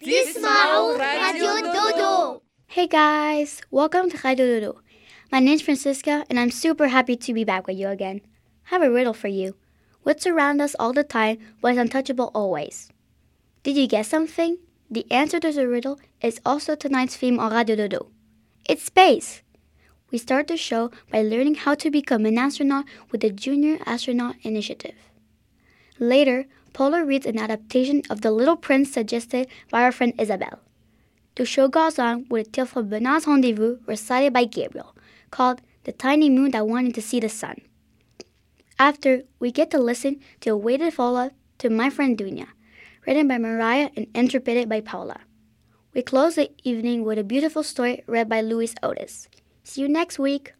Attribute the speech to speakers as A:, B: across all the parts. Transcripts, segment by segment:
A: Dismao Radio Dodo.
B: Hey guys, welcome to Radio Dodo. My name's Francisca and I'm super happy to be back with you again. I have a riddle for you. What's around us all the time but is untouchable always? Did you get something? The answer to the riddle is also tonight's theme on Radio Dodo. It's space. We start the show by learning how to become an astronaut with the Junior Astronaut Initiative. Later, Paula reads an adaptation of The Little Prince suggested by our friend Isabel. The show goes on with a tale from Bernard's Rendezvous recited by Gabriel, called The Tiny Moon That Wanted to See the Sun. After, we get to listen to a weighted follow-up to My Friend Dunya, written by Mariah and interpreted by Paula. We close the evening with a beautiful story read by Louis Otis. See you next week.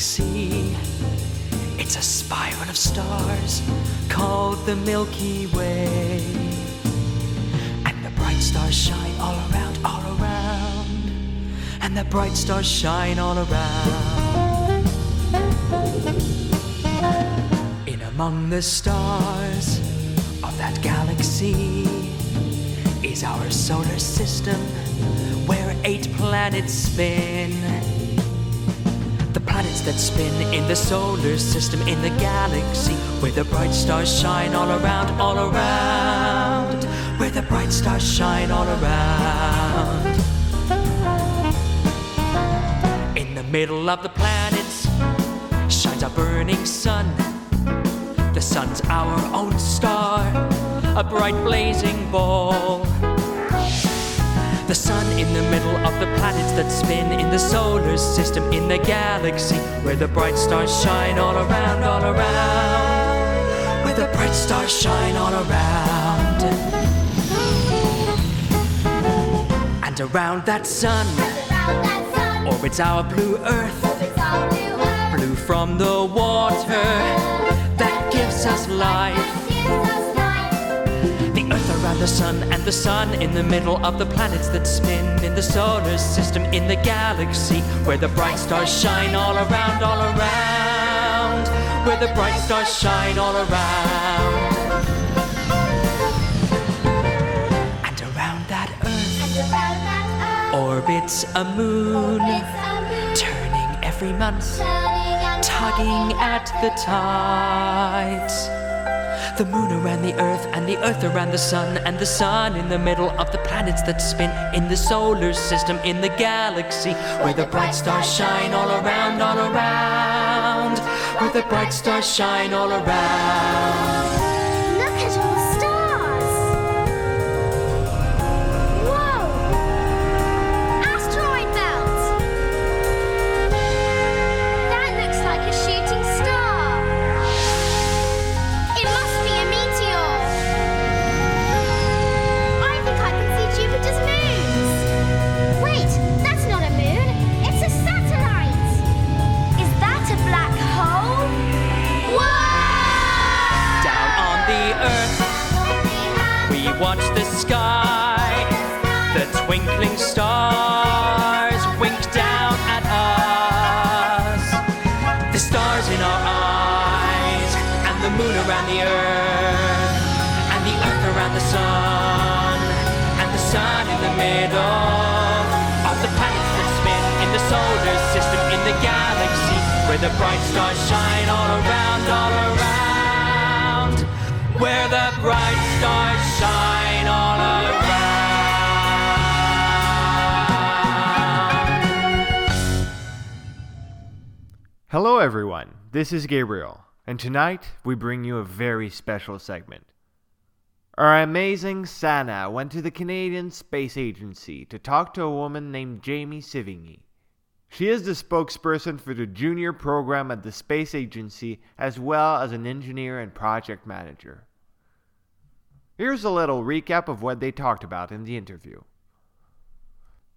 C: Galaxy. It's a spiral of stars called the Milky Way. And the bright stars shine all around, all around. And the bright stars shine all around. In among the stars of that galaxy is our solar system where eight planets spin. The planets that spin in the solar system, in the galaxy, where the bright stars shine all around, all around. Where the bright stars shine all around. In the middle of the planets shines a burning sun. The sun's our own star, a bright blazing ball. The sun in the middle of the planets that spin in the solar system, in the galaxy, where the bright stars shine all around, all around. Where the bright stars shine all around. And around that sun orbits our blue earth, blue from the water that gives us life. The the sun and the sun in the middle of the planets that spin in the solar system in the galaxy where the bright stars shine all around, all around. Where the bright stars shine all around. And around that earth orbits a moon, turning every month, tugging at the tides. The moon around the earth, and the earth around the sun, and the sun in the middle of the planets that spin in the solar system, in the galaxy, where the bright stars shine all around, all around. Where the bright stars shine all around.
A: sky. The twinkling stars wink down at us. The stars in our eyes, and the moon
C: around the earth, and the earth around the sun, and the sun in the middle of the planets that spin in the solar system, in the galaxy, where the bright stars shine all around, all around where the bright stars shine.
D: Hello, everyone. This is Gabriel, and tonight we bring you a very special segment. Our amazing Sana went to the Canadian Space Agency to talk to a woman named Jamie Sivigny. She is the spokesperson for the junior program at the Space Agency as well as an engineer and project manager. Here's a little recap of what they talked about in the interview.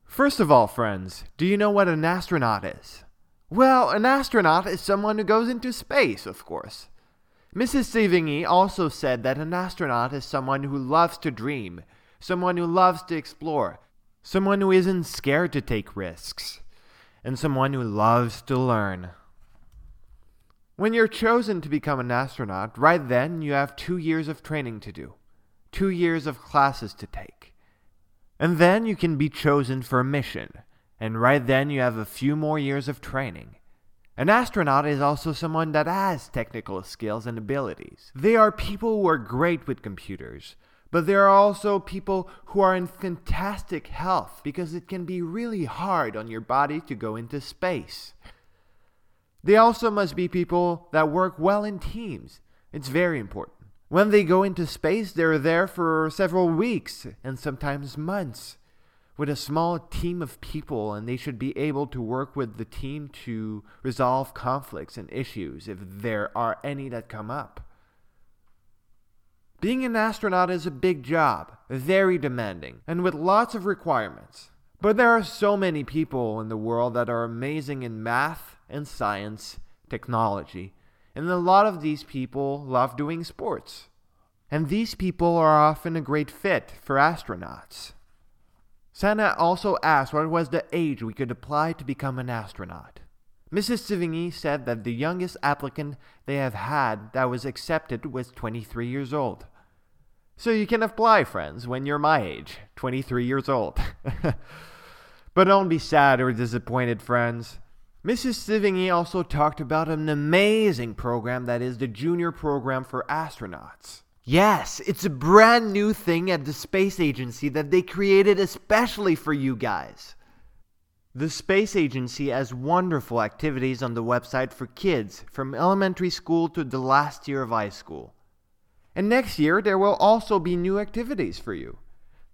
D: First of all, friends, do you know what an astronaut is? Well, an astronaut is someone who goes into space, of course. Mrs. Sivigny also said that an astronaut is someone who loves to dream, someone who loves to explore, someone who isn't scared to take risks, and someone who loves to learn. When you're chosen to become an astronaut, right then you have two years of training to do, two years of classes to take. And then you can be chosen for a mission and right then you have a few more years of training. An astronaut is also someone that has technical skills and abilities. They are people who are great with computers, but there are also people who are in fantastic health because it can be really hard on your body to go into space. They also must be people that work well in teams. It's very important. When they go into space, they're there for several weeks and sometimes months with a small team of people, and they should be able to work with the team to resolve conflicts and issues if there are any that come up. Being an astronaut is a big job, very demanding, and with lots of requirements. But there are so many people in the world that are amazing in math and science, technology, and a lot of these people love doing sports. And these people are often a great fit for astronauts. Sana also asked what was the age we could apply to become an astronaut. Mrs. Sivigny said that the youngest applicant they have had that was accepted was 23 years old. So you can apply, friends, when you're my age, 23 years old. but don't be sad or disappointed, friends. Mrs. Sivigny also talked about an amazing program that is the junior program for astronauts. Yes, it's a brand new thing at the space agency that they created especially for you guys. The space agency has wonderful activities on the website for kids from elementary school to the last year of high school. And next year, there will also be new activities for you.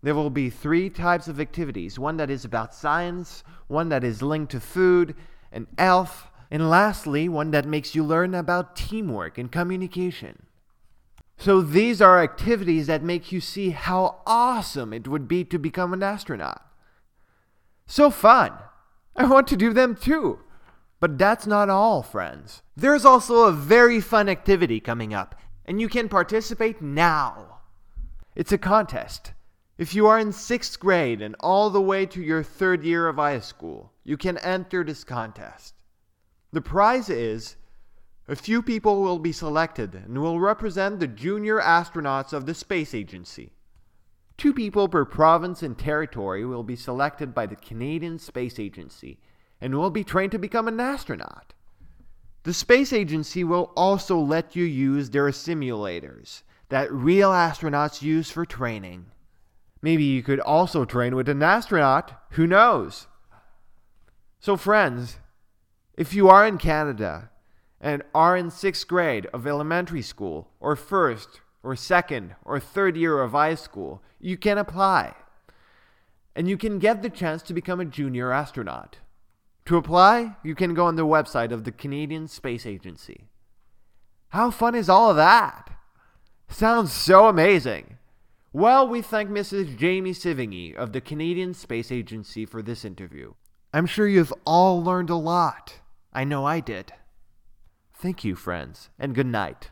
D: There will be three types of activities one that is about science, one that is linked to food and health, and lastly, one that makes you learn about teamwork and communication. So these are activities that make you see how awesome it would be to become an astronaut. So fun! I want to do them too. But that's not all, friends. There's also a very fun activity coming up, and you can participate now. It's a contest. If you are in sixth grade and all the way to your third year of high school, you can enter this contest. The prize is a few people will be selected and will represent the junior astronauts of the space agency. Two people per province and territory will be selected by the Canadian Space Agency and will be trained to become an astronaut. The space agency will also let you use their simulators that real astronauts use for training. Maybe you could also train with an astronaut, who knows? So, friends, if you are in Canada and are in sixth grade of elementary school, or first, or second, or third year of high school, you can apply. And you can get the chance to become a junior astronaut. To apply, you can go on the website of the Canadian Space Agency. How fun is all of that? Sounds so amazing. Well, we thank Mrs. Jamie Sivigny of the Canadian Space Agency for this interview. I'm sure you've all learned a lot. I know I did. Thank you, friends, and good night.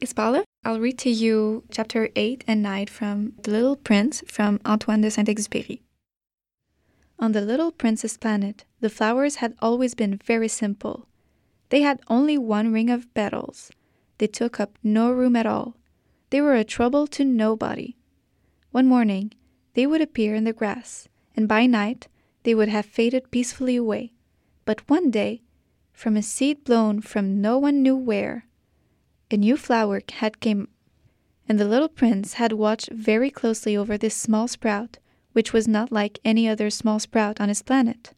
E: Is Paula. I'll read to you chapter 8 and 9 from The Little Prince from Antoine de Saint Exupéry. On the little prince's planet, the flowers had always been very simple. They had only one ring of petals. They took up no room at all. They were a trouble to nobody. One morning, they would appear in the grass, and by night, they would have faded peacefully away. But one day, from a seed blown from no one knew where, a new flower had come, and the little prince had watched very closely over this small sprout, which was not like any other small sprout on his planet.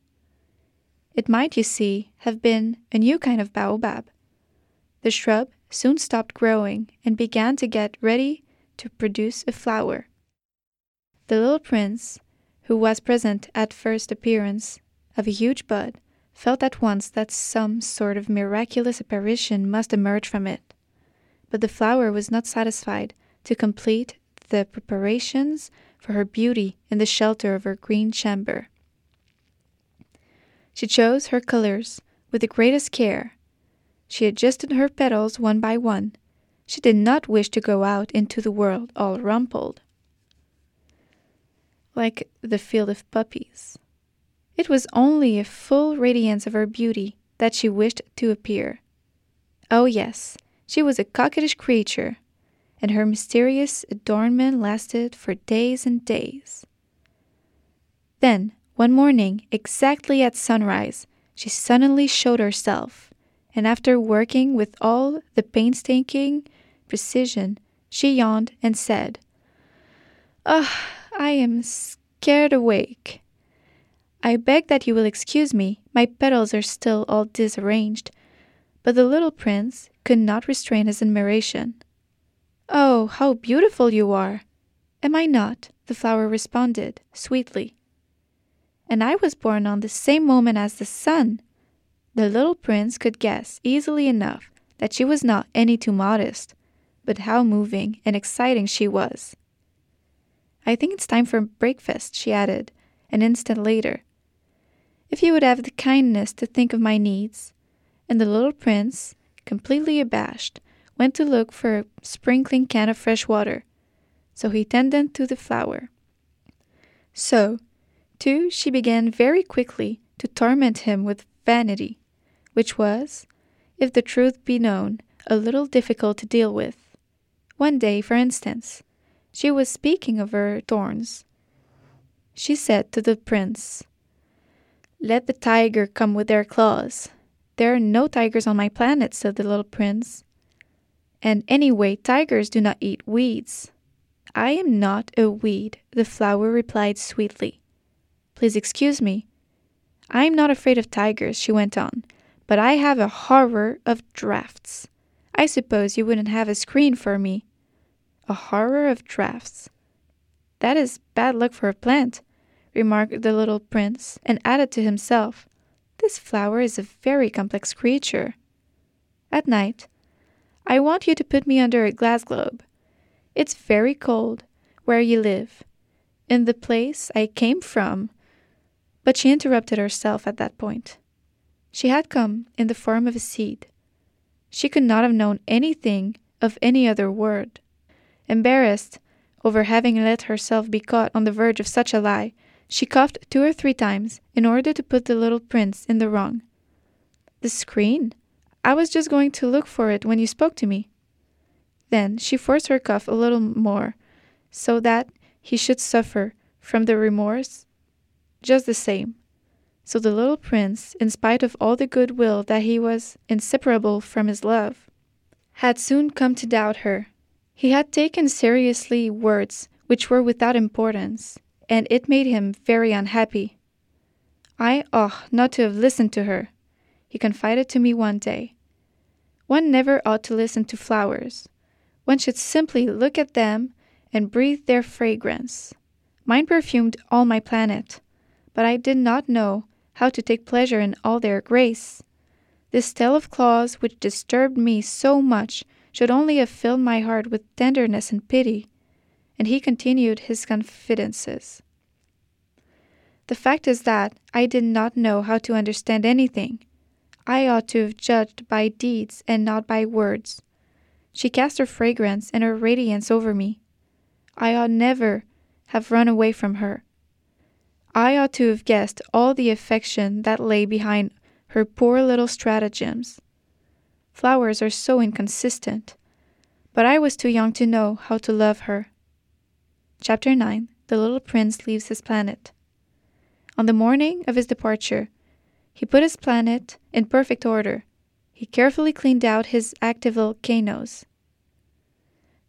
E: It might, you see, have been a new kind of baobab. The shrub soon stopped growing and began to get ready to produce a flower. The little prince, who was present at first appearance of a huge bud, felt at once that some sort of miraculous apparition must emerge from it. But the flower was not satisfied to complete the preparations for her beauty in the shelter of her green chamber. She chose her colors with the greatest care. She adjusted her petals one by one. She did not wish to go out into the world all rumpled, like the field of poppies. It was only a full radiance of her beauty that she wished to appear. Oh, yes, she was a coquettish creature, and her mysterious adornment lasted for days and days. Then, one morning, exactly at sunrise, she suddenly showed herself, and after working with all the painstaking precision, she yawned and said, Ah, oh, I am scared awake. I beg that you will excuse me, my petals are still all disarranged. But the little prince could not restrain his admiration. Oh, how beautiful you are! Am I not? the flower responded, sweetly. And I was born on the same moment as the sun. The little prince could guess easily enough that she was not any too modest, but how moving and exciting she was. I think it's time for breakfast, she added, an instant later. If you would have the kindness to think of my needs. And the little prince, completely abashed, went to look for a sprinkling can of fresh water. So he tended to the flower. So, too, she began very quickly to torment him with vanity, which was, if the truth be known, a little difficult to deal with. One day, for instance, she was speaking of her thorns. She said to the prince, Let the tiger come with their claws. There are no tigers on my planet, said the little prince. And anyway, tigers do not eat weeds. I am not a weed, the flower replied sweetly. Please excuse me. I am not afraid of tigers, she went on, but I have a horror of drafts. I suppose you wouldn't have a screen for me. A horror of drafts. That is bad luck for a plant, remarked the little prince, and added to himself, This flower is a very complex creature. At night, I want you to put me under a glass globe. It's very cold where you live, in the place I came from. But she interrupted herself at that point. She had come in the form of a seed. She could not have known anything of any other word. Embarrassed over having let herself be caught on the verge of such a lie, she coughed two or three times in order to put the little prince in the wrong. The screen? I was just going to look for it when you spoke to me. Then she forced her cough a little more, so that he should suffer from the remorse just the same. So the little prince, in spite of all the good will that he was inseparable from his love, had soon come to doubt her. He had taken seriously words which were without importance, and it made him very unhappy. I ought not to have listened to her, he confided to me one day. One never ought to listen to flowers. One should simply look at them and breathe their fragrance. Mine perfumed all my planet, but I did not know how to take pleasure in all their grace. This tale of claws, which disturbed me so much, should only have filled my heart with tenderness and pity. And he continued his confidences. The fact is that I did not know how to understand anything. I ought to have judged by deeds and not by words. She cast her fragrance and her radiance over me. I ought never have run away from her. I ought to have guessed all the affection that lay behind her poor little stratagems. Flowers are so inconsistent, but I was too young to know how to love her. Chapter 9 The Little Prince Leaves His Planet. On the morning of his departure, he put his planet in perfect order. He carefully cleaned out his active volcanoes.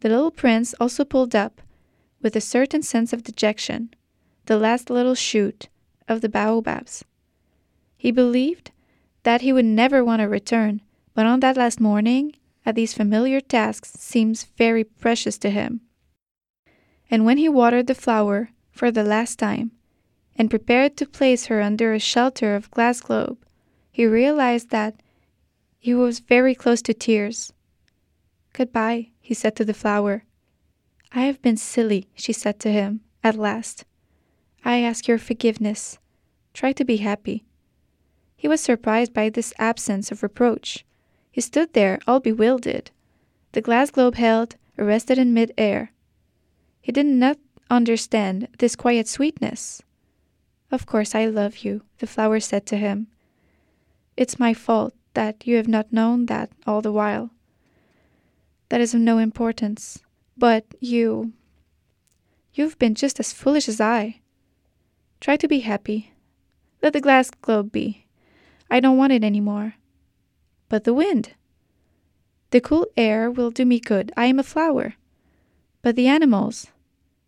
E: The little prince also pulled up, with a certain sense of dejection, the last little shoot of the baobabs. He believed that he would never want to return, but on that last morning, at these familiar tasks seems very precious to him. And when he watered the flower for the last time, and prepared to place her under a shelter of glass globe, he realized that he was very close to tears. Goodbye, he said to the flower. I have been silly, she said to him, at last. I ask your forgiveness. Try to be happy. He was surprised by this absence of reproach. He stood there, all bewildered, the glass globe held, arrested in mid air. He did not understand this quiet sweetness. Of course I love you, the flower said to him. It's my fault that you have not known that all the while. That is of no importance. But you. You've been just as foolish as I. Try to be happy. Let the glass globe be. I don't want it any more. But the wind. The cool air will do me good. I am a flower. But the animals.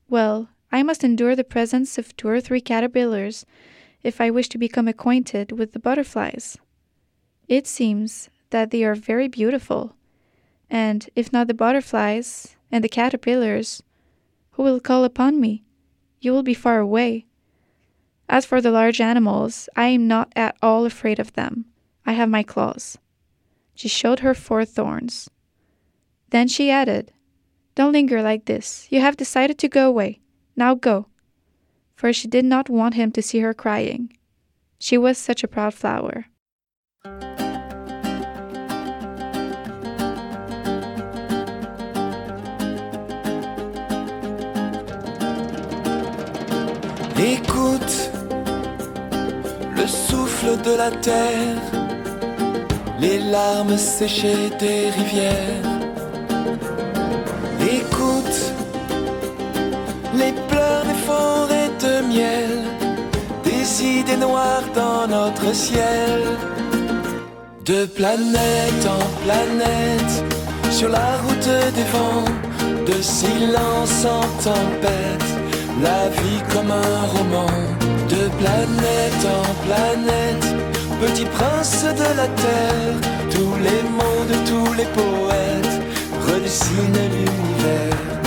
E: Well, I must endure the presence of two or three caterpillars if I wish to become acquainted with the butterflies. It seems that they are very beautiful, and if not the butterflies and the caterpillars, who will call upon me? You will be far away. As for the large animals, I am not at all afraid of them. I have my claws. She showed her four thorns. Then she added, Don't linger like this. You have decided to go away. Now go. For she did not want him to see her crying. She was such a proud flower.
F: Écoute le souffle de la terre, les larmes séchées des rivières. Les pleurs des forêts de miel, des idées noires dans notre ciel. De planète en planète, sur la route des vents, de silence en tempête, la vie comme un roman. De planète en planète, petit prince de la terre, tous les mots de tous les poètes redessinent l'univers.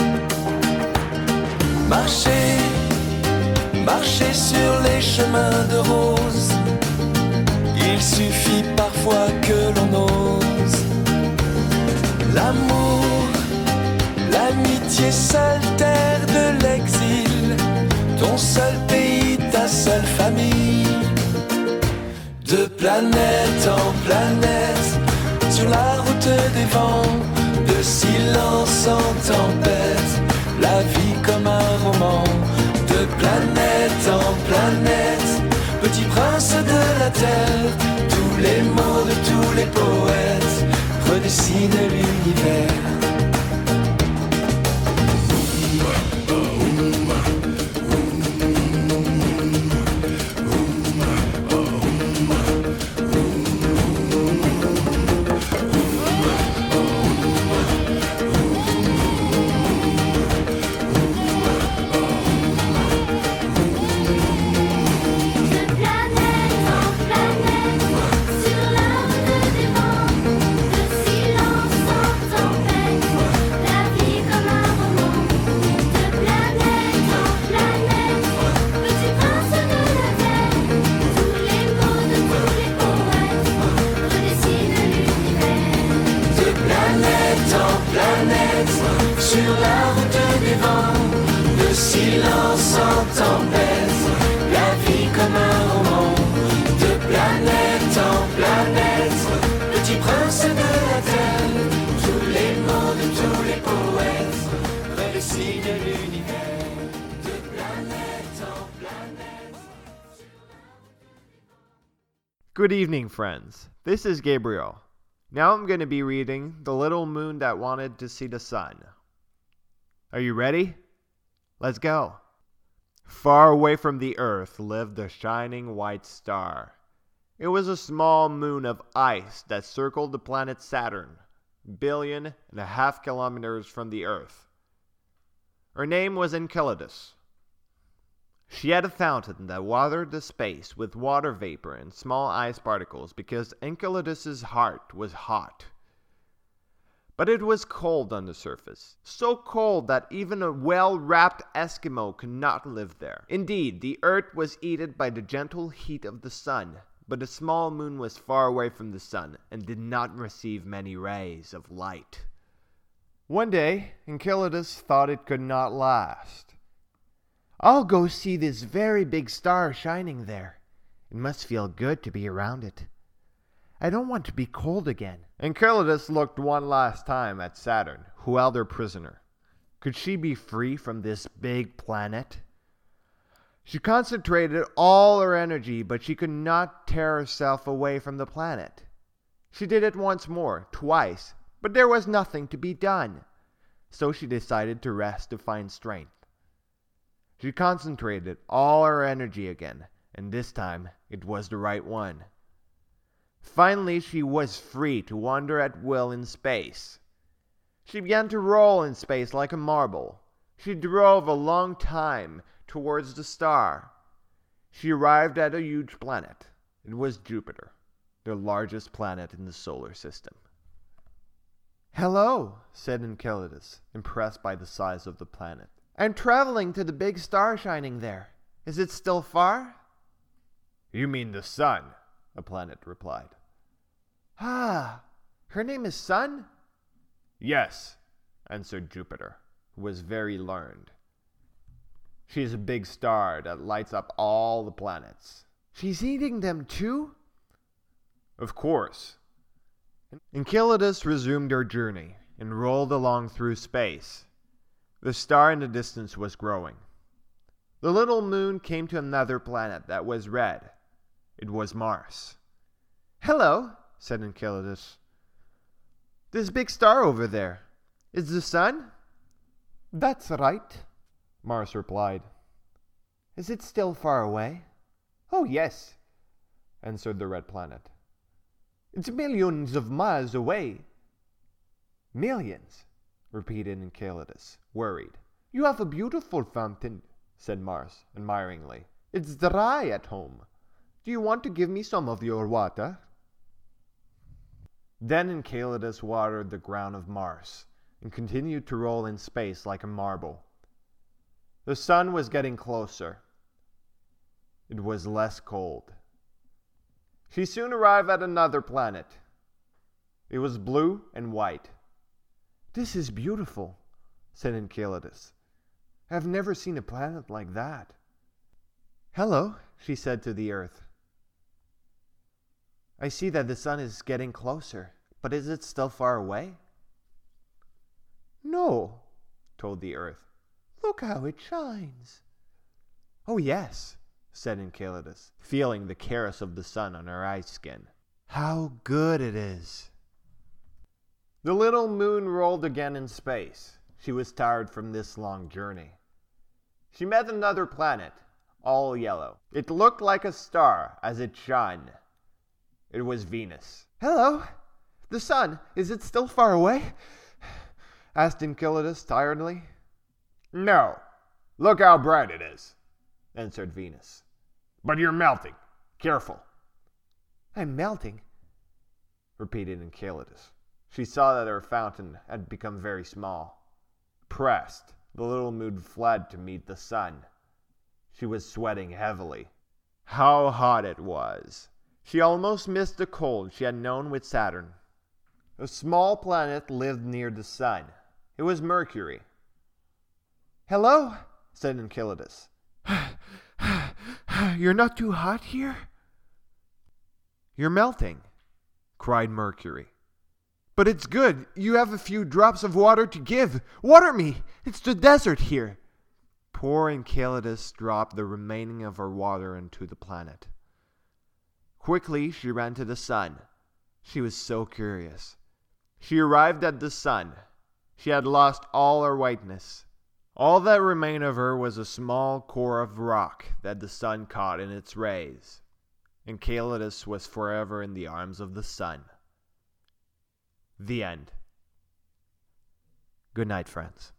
F: Marcher, marcher sur les chemins de rose. Il suffit parfois que l'on ose. L'amour, l'amitié, seule terre de l'exil. Ton seul pays, ta seule famille. De planète en planète, sur la route des vents, de silence en tempête la vie un roman, de planète en planète, petit prince de la terre, tous les mots de tous les poètes redessinent l'univers.
D: Good evening, friends. This is Gabriel. Now I'm going to be reading The Little Moon That Wanted to See the Sun. Are you ready? Let's go. Far away from the earth lived a shining white star. It was a small moon of ice that circled the planet Saturn, billion and a half kilometers from the earth. Her name was Enceladus. She had a fountain that watered the space with water vapor and small ice particles because Enceladus's heart was hot. But it was cold on the surface, so cold that even a well wrapped Eskimo could not live there. Indeed, the earth was heated by the gentle heat of the sun, but the small moon was far away from the sun and did not receive many rays of light. One day, Enceladus thought it could not last. I'll go see this very big star shining there. It must feel good to be around it. I don't want to be cold again. Enceladus looked one last time at Saturn, who held her prisoner. Could she be free from this big planet? She concentrated all her energy, but she could not tear herself away from the planet. She did it once more, twice, but there was nothing to be done. So she decided to rest to find strength. She concentrated all her energy again, and this time it was the right one. Finally, she was free to wander at will in space. She began to roll in space like a marble. She drove a long time towards the star. She arrived at a huge planet. It was Jupiter, the largest planet in the solar system. Hello, said Enceladus, impressed by the size of the planet. I'm traveling to the big star shining there. Is it still far? You mean the sun, the planet replied. Ah, her name is Sun? Yes, answered Jupiter, who was very learned. She is a big star that lights up all the planets. She's eating them too? Of course. Enceladus resumed her journey and rolled along through space. The star in the distance was growing. The little moon came to another planet that was red. It was Mars. Hello, said Enceladus. This big star over there is the sun? That's right, Mars replied. Is it still far away? Oh, yes, answered the red planet. It's millions of miles away. Millions, repeated Enceladus, worried. You have a beautiful fountain, said Mars, admiringly. It's dry at home. Do you want to give me some of your water? Then Enceladus watered the ground of Mars and continued to roll in space like a marble. The sun was getting closer. It was less cold. She soon arrived at another planet. It was blue and white. This is beautiful, said Enceladus. I have never seen a planet like that. Hello, she said to the Earth. I see that the sun is getting closer, but is it still far away? No, told the Earth. Look how it shines. Oh, yes, said Enceladus, feeling the caress of the sun on her ice skin. How good it is! The little moon rolled again in space. She was tired from this long journey. She met another planet, all yellow. It looked like a star as it shone. It was Venus. Hello! The sun, is it still far away? asked Enceladus tiredly. No. Look how bright it is, answered Venus. But you're melting. Careful. I'm melting, repeated Enceladus. She saw that her fountain had become very small. Pressed, the little moon fled to meet the sun. She was sweating heavily. How hot it was! She almost missed the cold she had known with Saturn. A small planet lived near the sun. It was Mercury. Hello, said Enceladus. You're not too hot here? You're melting, cried Mercury.
G: But it's good. You have a few drops of water to give. Water me! It's the desert here. Poor Enceladus dropped the remaining of her water into the planet. Quickly she ran to the sun. She was so curious. She arrived at the sun. She had lost all her whiteness. All that remained of her was a small core of rock that the sun caught in its rays. Enceladus was forever in the arms of the sun. The end. Good night, friends.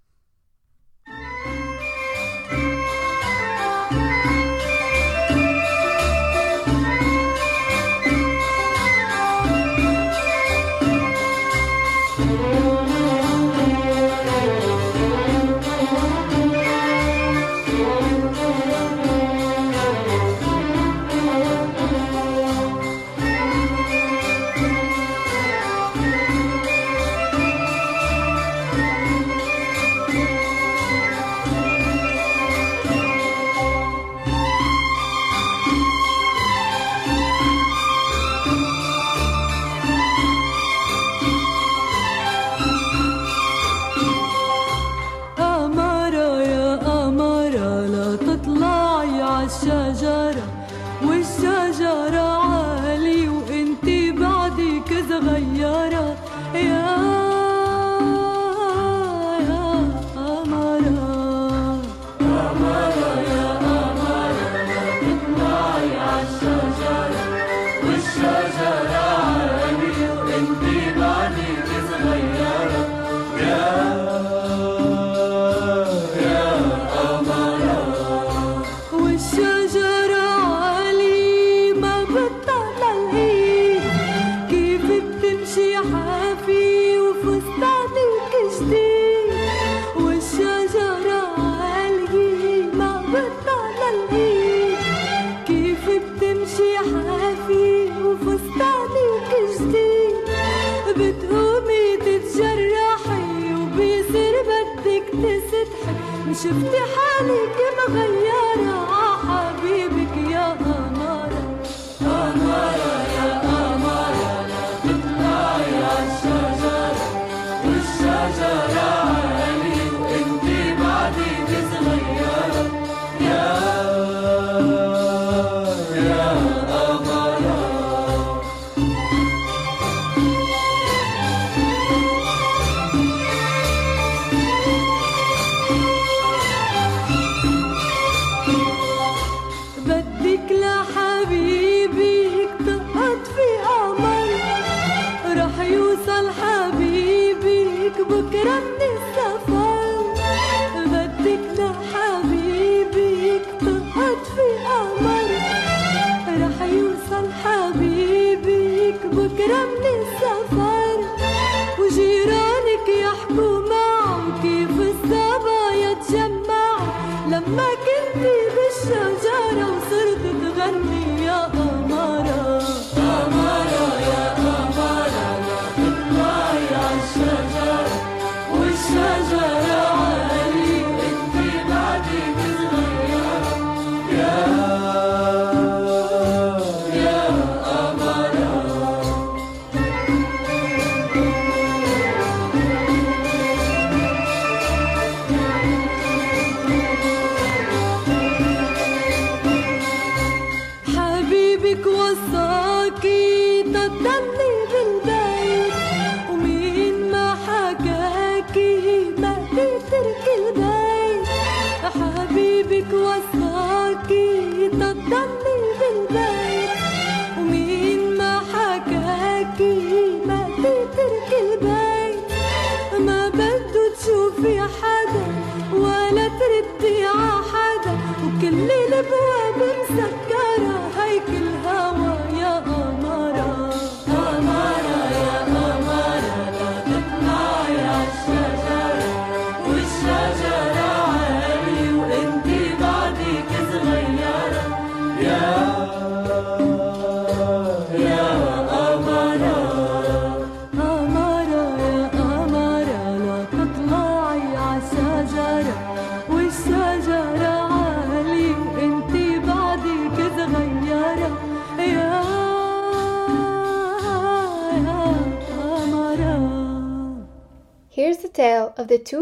E: شفت حالي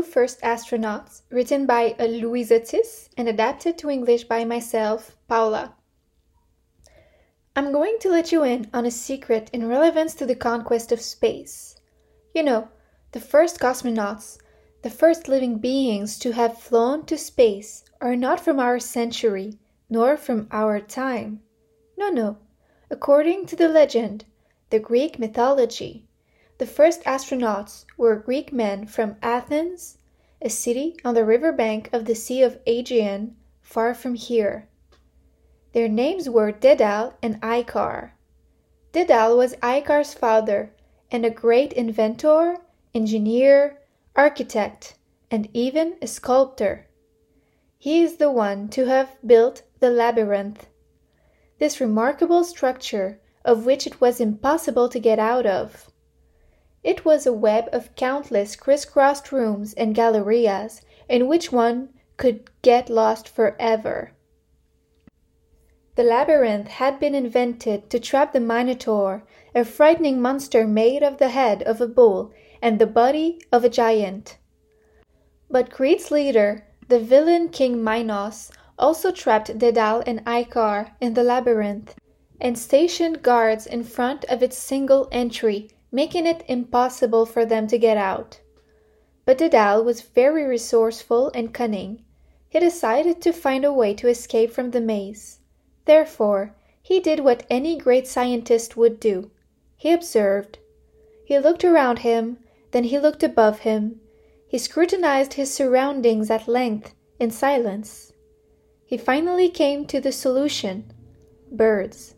E: first astronauts, written by Louise Otis and adapted to English by myself, Paula. I'm going to let you in on a secret in relevance to the conquest of space. You know, the first cosmonauts, the first living beings to have flown to space, are not from our century, nor from our time. No, no. According to the legend, the Greek mythology, the first astronauts were Greek men from Athens, a city on the river bank of the Sea of Aegean, far from here. Their names were Dedal and Icare. Dedal was Icare's father, and a great inventor, engineer, architect, and even a sculptor. He is the one to have built the labyrinth. This remarkable structure, of which it was impossible to get out of. It was a web of countless criss-crossed rooms and gallerias in which one could get lost forever. The labyrinth had been invented to trap the Minotaur, a frightening monster made of the head of a bull and the body of a giant. But Crete's leader, the villain King Minos, also trapped Dedal and Icare in the labyrinth, and stationed guards in front of its single entry making it impossible for them to get out. But Dedal was very resourceful and cunning. He decided to find a way to escape from the maze. Therefore, he did what any great scientist would do. He observed. He looked around him, then he looked above him. He scrutinized his surroundings at length, in silence. He finally came to the solution birds.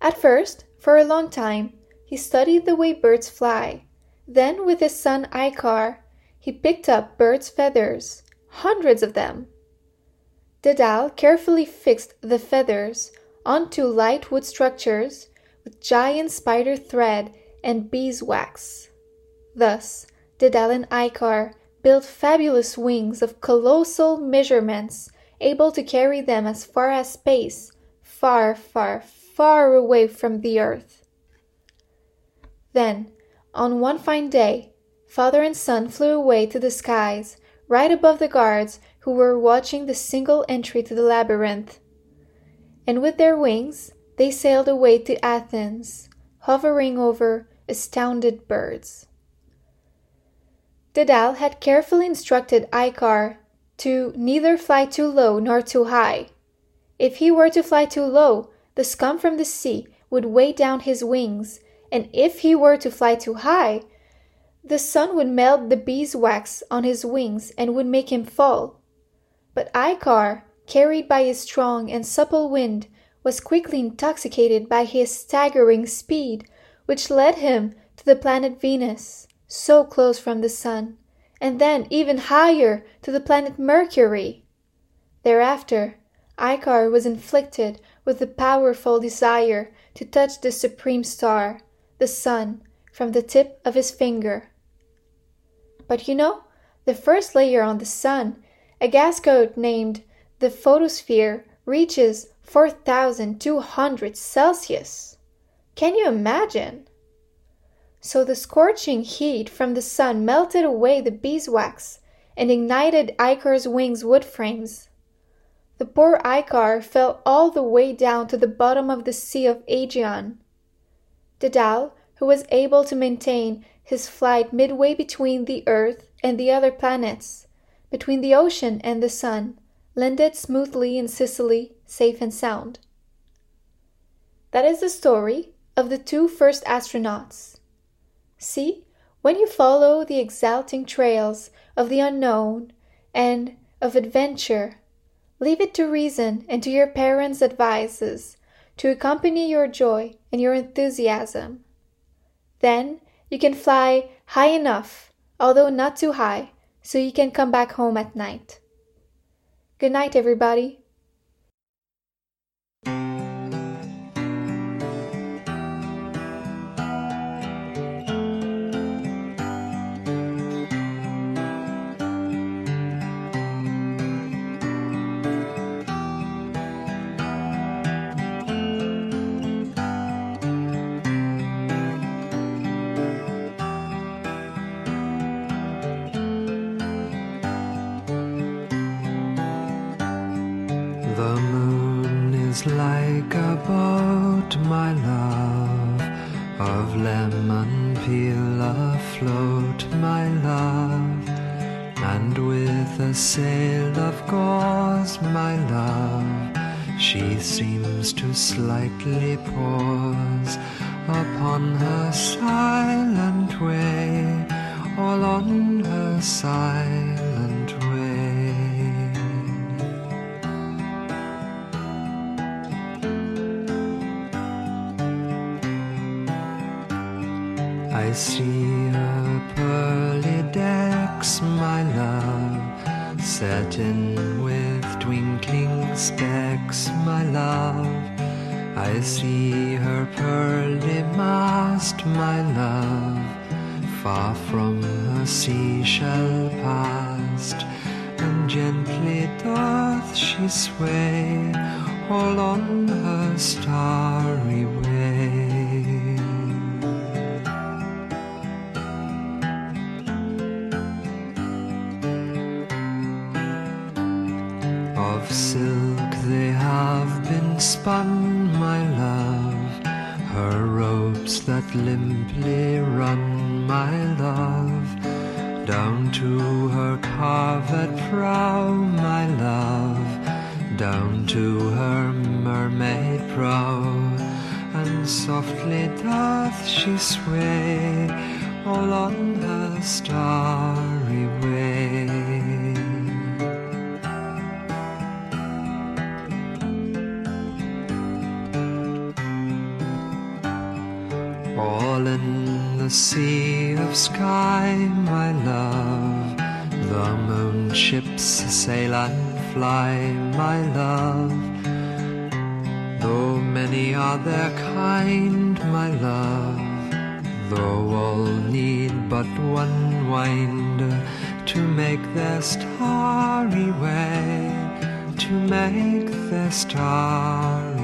E: At first, for a long time he studied the way birds fly. Then with his son Icare he picked up birds' feathers, hundreds of them. Dedal carefully fixed the feathers onto light wood structures with giant spider thread and beeswax. Thus Dedal and Icare built fabulous wings of colossal measurements, able to carry them as far as space, far, far, far away from the earth. Then, on one fine day, father and son flew away to the skies, right above the guards who were watching the single entry to the labyrinth. And with their wings, they sailed away to Athens, hovering over astounded birds. Dedal had carefully instructed Icare to neither fly too low nor too high. If he were to fly too low, the scum from the sea would weigh down his wings, and if he were to fly too high, the sun would melt the beeswax on his wings and would make him fall. But Icare, carried by his strong and supple wind, was quickly intoxicated by his staggering speed, which led him to the planet Venus, so close from the sun, and then even higher to the planet Mercury. Thereafter, Icare was inflicted with the powerful desire to touch the supreme star, the sun, from the tip of his finger. But you know, the first layer on the sun, a gas coat named the photosphere, reaches 4200 Celsius. Can you imagine? So the scorching heat from the sun melted away the beeswax and ignited Icare's wings wood frames. The poor Icare fell all the way down to the bottom of the Sea of Aegean. Dedal, who was able to maintain his flight midway between the earth and the other planets, between the ocean and the sun, landed smoothly in Sicily, safe and sound. That is the story of the two first astronauts. See, when you follow the exalting trails of the unknown and of adventure, Leave it to reason and to your parents' advices to accompany your joy and your enthusiasm. Then you can fly high enough, although not too high, so you can come back home at night. Good night, everybody.
H: On her silent to her carved prow, my love, down to her mermaid prow, and softly doth she sway, fly, my love. Though many are their kind, my love, though all need but one wind to make their starry way, to make their starry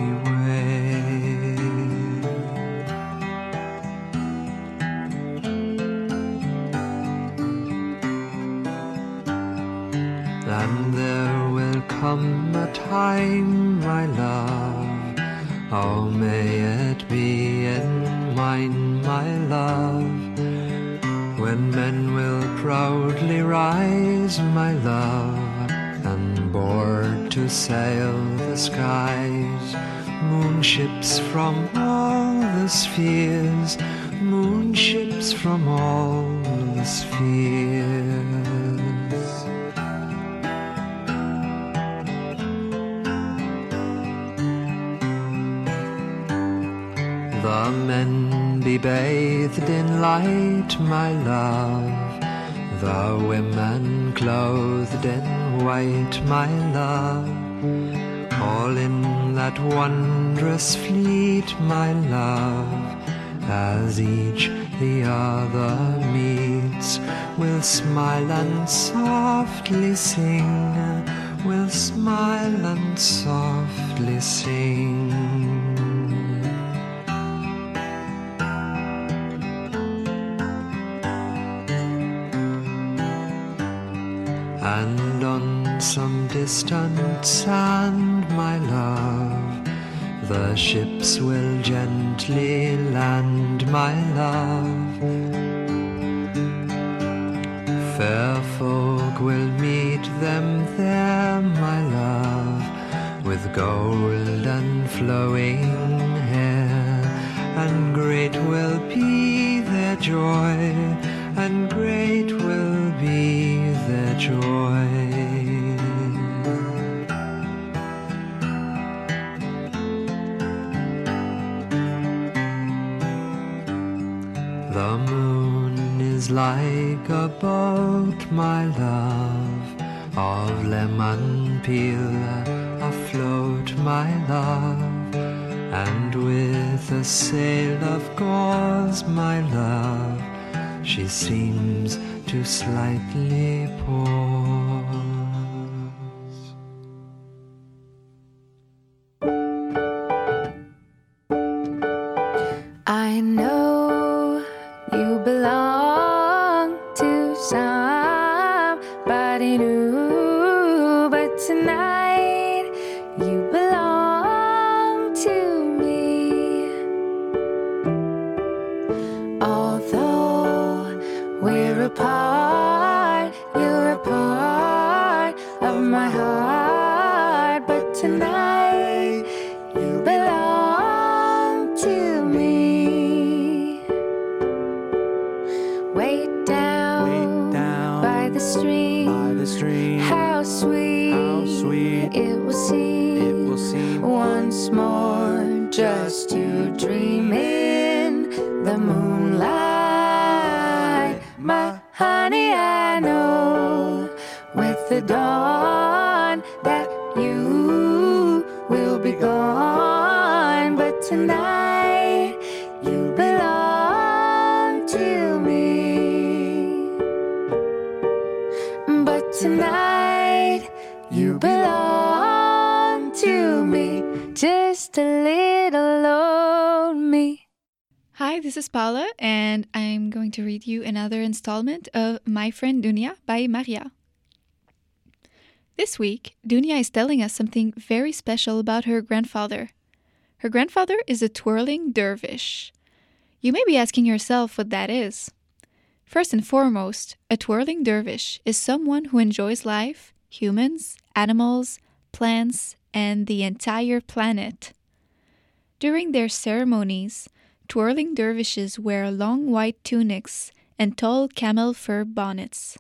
H: will come a time, my love, Oh, may it be in mine, my love, when men will proudly rise, my love, and board to sail the skies, moonships from all the spheres, my love. The women clothed in white, my love. All in that wondrous fleet, my love. As each the other meets, will smile and softly sing, will smile and softly sing. Will gently land, my love. Fair folk will meet them there, my love, with gold and flowing hair, and great will be their joy, and great will be their joy. Like a boat, my love, of lemon peel afloat, my love, and with a sail of gauze, my love, she seems to slightly pause.
I: More just to dream in the moonlight. My honey, I know with the dawn
E: Hi, this is Paula, and I'm going to read you another installment of My Friend Dunia by Maria. This week, Dunia is telling us something very special about her grandfather. Her grandfather is a twirling dervish. You may be asking yourself what that is. First and foremost, a twirling dervish is someone who enjoys life, humans, animals, plants, and the entire planet. During their ceremonies, twirling dervishes wear long white tunics and tall camel fur bonnets.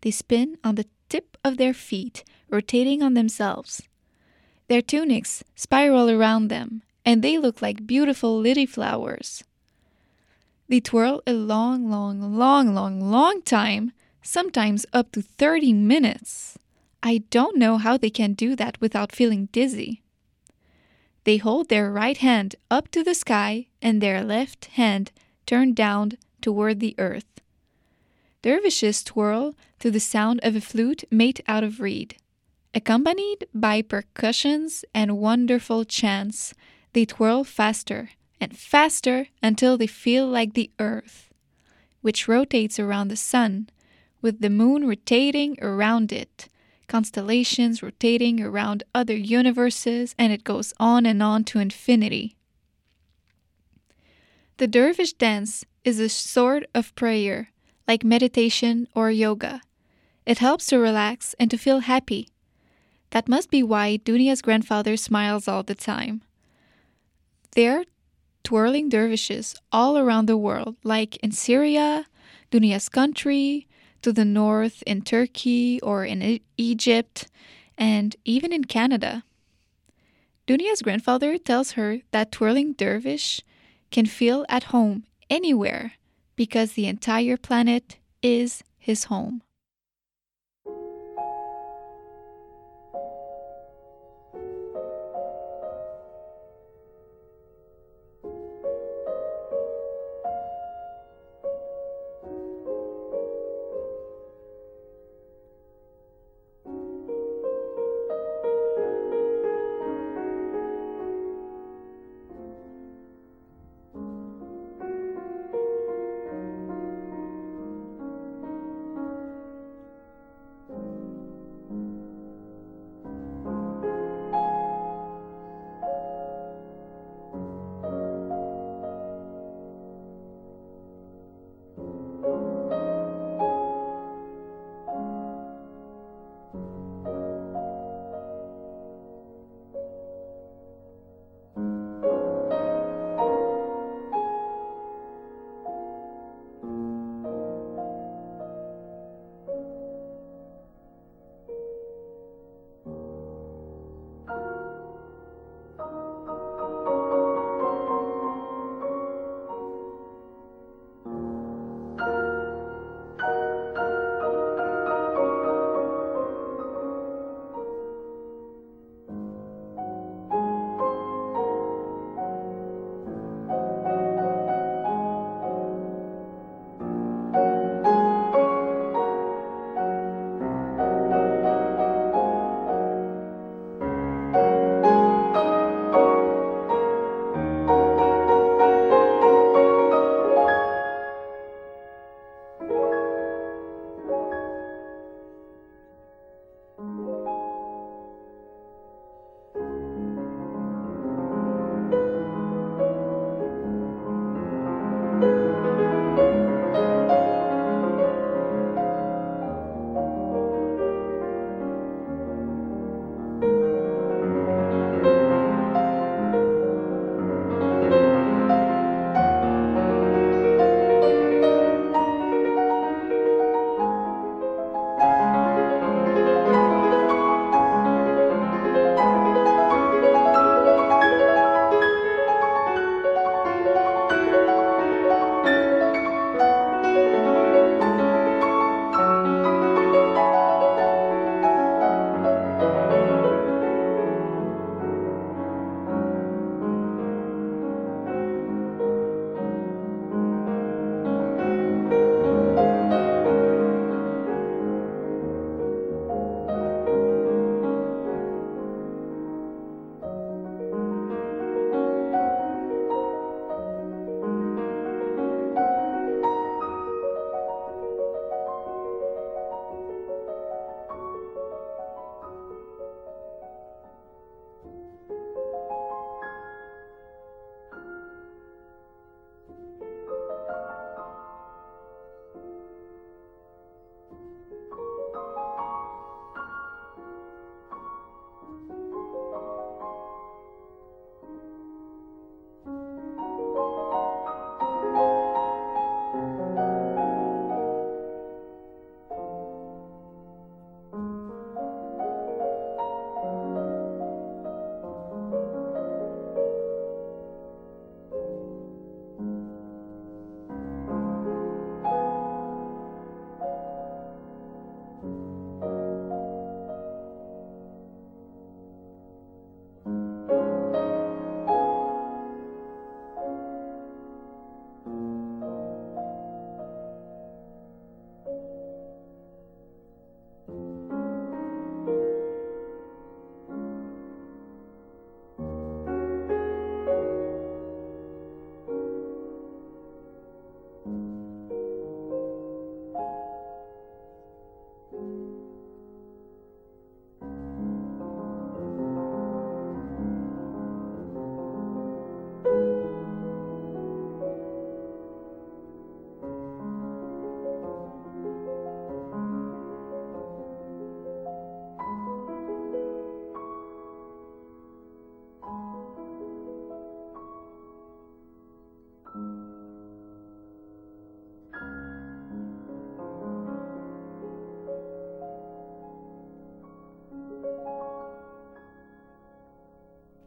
E: They spin on the tip of their feet, rotating on themselves. Their tunics spiral around them, and they look like beautiful lily flowers. They twirl a long, long, long, long, long time, sometimes up to 30 minutes. I don't know how they can do that without feeling dizzy. They hold their right hand up to the sky and their left hand turned down toward the earth. Dervishes twirl to the sound of a flute made out of reed. Accompanied by percussions and wonderful chants, they twirl faster and faster until they feel like the earth, which rotates around the sun, with the moon rotating around it, constellations rotating around other universes, and it goes on and on to infinity. The dervish dance is a sort of prayer, like meditation or yoga. It helps to relax and to feel happy. That must be why Dunia's grandfather smiles all the time. There are twirling dervishes all around the world, like in Syria, Dunia's country, to the north in Turkey or in Egypt, and even in Canada. Dunia's grandfather tells her that twirling dervish can feel at home anywhere because the entire planet is his home.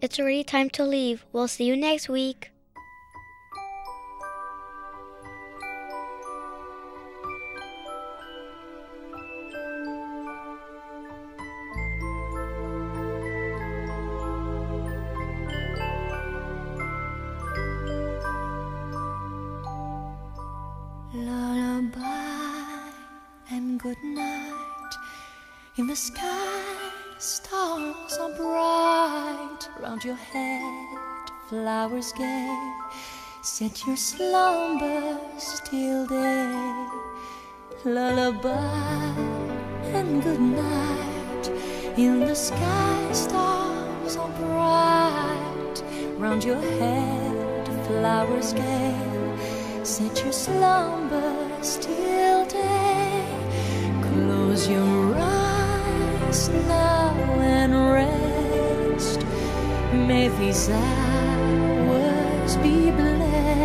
B: It's already time to leave. We'll see you next week.
G: Set your slumbers till day. Lullaby and good night. In the sky, stars are bright. Round your head, flowers gay. Set your slumbers till day. Close your eyes now and rest. May these hours be blessed.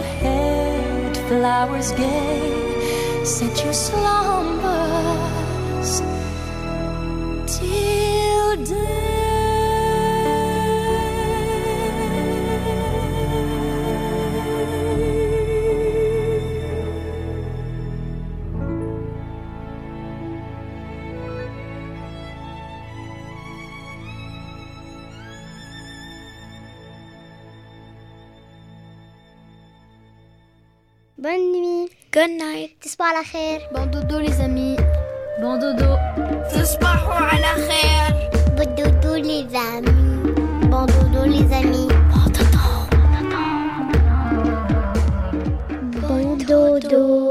G: Head, flowers gay. Set your slumbers Bon
B: doudou les amis. Bon doudou C'est pas moi à la fer Bon doudou les amis.
J: Bon
K: doudou les amis.
B: Bon doudou